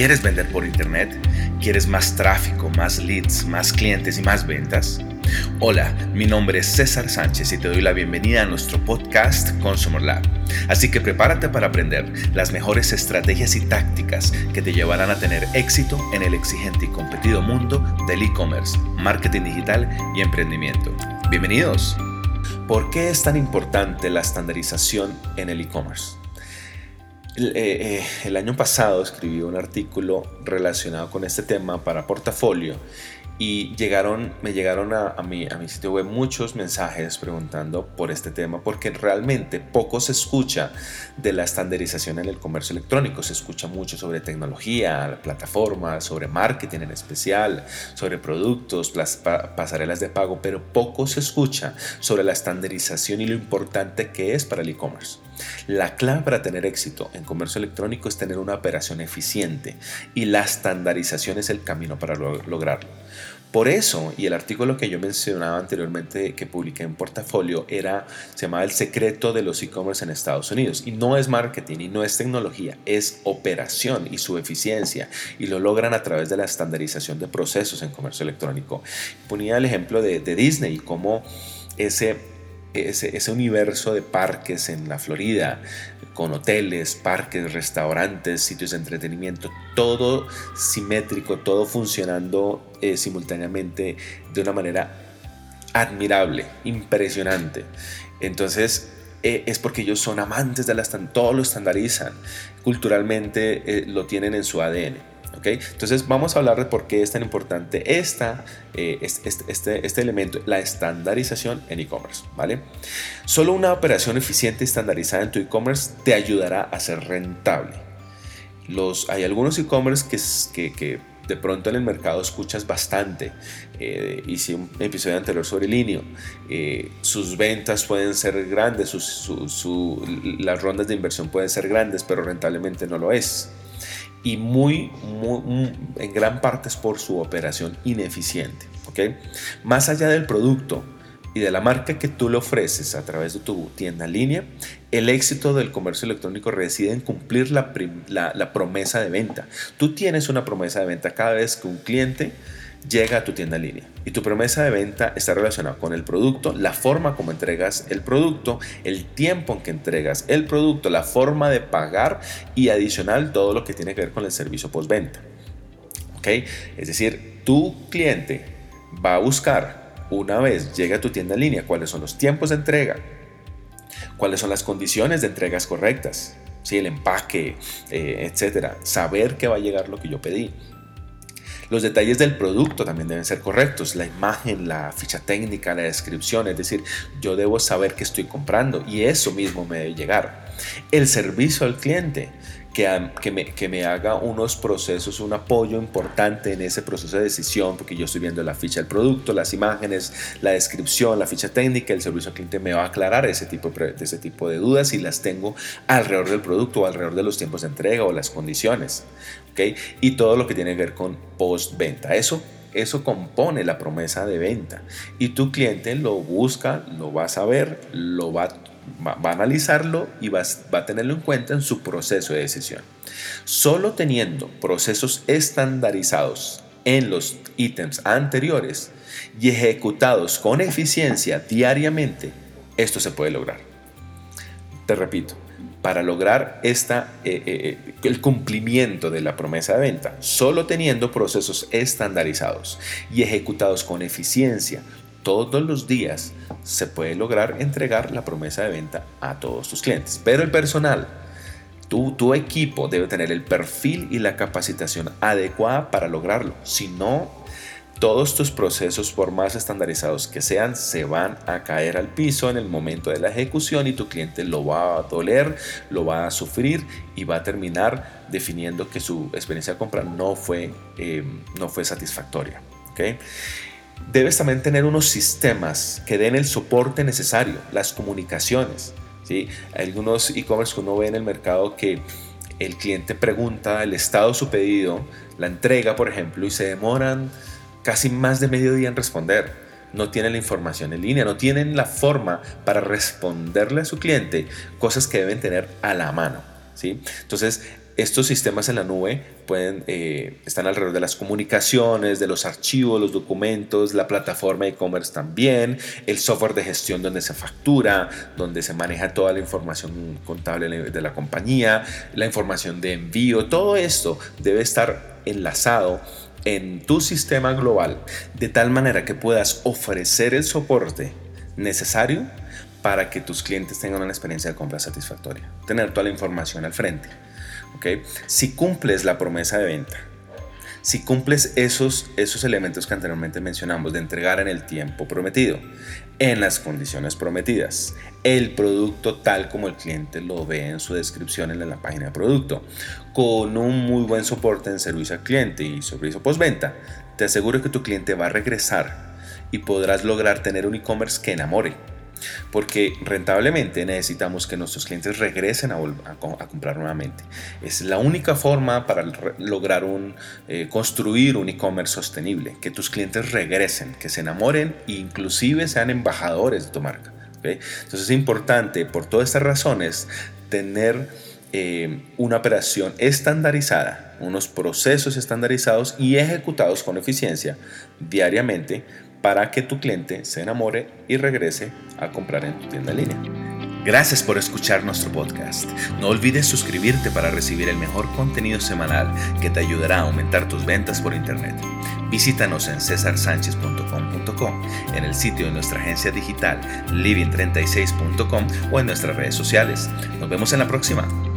¿Quieres vender por internet? ¿Quieres más tráfico, más leads, más clientes y más ventas? Hola, mi nombre es César Sánchez y te doy la bienvenida a nuestro podcast Consumer Lab. Así que prepárate para aprender las mejores estrategias y tácticas que te llevarán a tener éxito en el exigente y competido mundo del e-commerce, marketing digital y emprendimiento. Bienvenidos. ¿Por qué es tan importante la estandarización en el e-commerce? Eh, eh, el, año pasado escribí un artículo relacionado con este tema para portafolio y llegaron, me llegaron a, mi, a mi sitio web muchos mensajes preguntando por este tema porque realmente poco se escucha de la estandarización en el comercio electrónico. Se escucha mucho sobre tecnología, plataformas, sobre marketing en especial, sobre productos, pasarelas de pago, pero poco se escucha sobre la estandarización y lo importante que es para el e-commerce. La clave para tener éxito en comercio electrónico es tener una operación eficiente y la estandarización es el camino para lograrlo. Por eso, y el artículo que yo mencionaba anteriormente que publiqué en portafolio era, se llamaba El secreto de los e-commerce en Estados Unidos. Y no es marketing y no es tecnología, es operación y su eficiencia. Y lo logran a través de la estandarización de procesos en comercio electrónico. Ponía el ejemplo de, Disney y cómo ese ese, universo de parques en la Florida, con hoteles, parques, restaurantes, sitios de entretenimiento, todo simétrico, todo funcionando eh, simultáneamente de una manera admirable, impresionante. Entonces, eh, es porque ellos son amantes de la todo lo estandarizan, culturalmente eh, lo tienen en su ADN. Entonces vamos a hablar de por qué es tan importante esta, eh, este, este, elemento, la estandarización en e-commerce. ¿vale? Solo una operación eficiente estandarizada en tu e-commerce te ayudará a ser rentable. Los, hay algunos e-commerce que, que, de pronto en el mercado escuchas bastante. Eh, hice un episodio anterior sobre Linio. Eh, sus ventas pueden ser grandes, las rondas de inversión pueden ser grandes, pero rentablemente no lo es y muy, en gran parte es por su operación ineficiente. Más allá del producto y de la marca que tú le ofreces a través de tu tienda en línea, el éxito del comercio electrónico reside en cumplir la promesa de venta. Tú tienes una promesa de venta cada vez que un cliente llega a tu tienda en línea y tu promesa de venta está relacionada con el producto, la forma como entregas el producto, el tiempo en que entregas el producto, la forma de pagar y adicional todo lo que tiene que ver con el servicio postventa. ¿Ok? Es decir, tu cliente va a buscar una vez llega a tu tienda en línea cuáles son los tiempos de entrega, cuáles son las condiciones de entregas correctas, ¿sí? el empaque, eh, etcétera, saber que va a llegar lo que yo pedí los detalles del producto también deben ser correctos, la imagen, la ficha técnica, la descripción, es decir, yo debo saber qué estoy comprando y eso mismo me debe llegar. El servicio al cliente, que, me, que, me, haga unos procesos, un apoyo importante en ese proceso de decisión, porque yo estoy viendo la ficha del producto, las imágenes, la descripción, la ficha técnica, el servicio al cliente me va a aclarar ese tipo de, ese tipo de dudas y las tengo alrededor del producto, alrededor de los tiempos de entrega o las condiciones. ¿okay? Y todo lo que tiene que ver con postventa. Eso eso compone la promesa de venta y tu cliente lo busca, lo va a saber, lo va a va, a analizarlo y va, va a tenerlo en cuenta en su proceso de decisión. Solo teniendo procesos estandarizados en los ítems anteriores y ejecutados con eficiencia diariamente, esto se puede lograr. Te repito, para lograr esta, eh, eh, eh, el cumplimiento de la promesa de venta, solo teniendo procesos estandarizados y ejecutados con eficiencia todos los días, se puede lograr entregar la promesa de venta a todos tus clientes. Pero el personal, tu, equipo debe tener el perfil y la capacitación adecuada para lograrlo. Si no, todos tus procesos, por más estandarizados que sean, se van a caer al piso en el momento de la ejecución y tu cliente lo va a doler, lo va a sufrir y va a terminar definiendo que su experiencia de compra no fue, eh, no fue satisfactoria. ¿okay? Debes también tener unos sistemas que den el soporte necesario, las comunicaciones. ¿sí? Algunos e-commerce que uno ve en el mercado que el cliente pregunta el estado de su pedido, la entrega, por ejemplo, y se demoran casi más de medio día en responder. No tienen la información en línea, no tienen la forma para responderle a su cliente cosas que deben tener a la mano. ¿sí? Entonces, Estos sistemas en la nube pueden, eh, están alrededor de las comunicaciones, de los archivos, los documentos, la plataforma de e-commerce también, el software de gestión donde se factura, donde se maneja toda la información contable de la compañía, la información de envío, todo esto debe estar enlazado en tu sistema global de tal manera que puedas ofrecer el soporte necesario para que tus clientes tengan una experiencia de compra satisfactoria. Tener toda la información al frente. Si cumples la promesa de venta, si cumples esos, esos elementos que anteriormente mencionamos de entregar en el tiempo prometido, en las condiciones prometidas, el producto tal como el cliente lo ve en su descripción en la página de producto, con un muy buen soporte en servicio al cliente y servicio postventa, te aseguro que tu cliente va a regresar y podrás lograr tener un e-commerce que enamore porque rentablemente necesitamos que nuestros clientes regresen a, comprar nuevamente. Es la única forma para lograr un, eh, construir un e-commerce sostenible, que tus clientes regresen, que se enamoren e inclusive sean embajadores de tu marca. Entonces es importante, por todas estas razones, tener eh, una operación estandarizada, unos procesos estandarizados y ejecutados con eficiencia diariamente para que tu cliente se enamore y regrese a comprar en tu tienda en línea. Gracias por escuchar nuestro podcast. No olvides suscribirte para recibir el mejor contenido semanal que te ayudará a aumentar tus ventas por Internet. Visítanos en cesarsanchez.com.com, en el sitio de nuestra agencia digital living36.com o en nuestras redes sociales. Nos vemos en la próxima.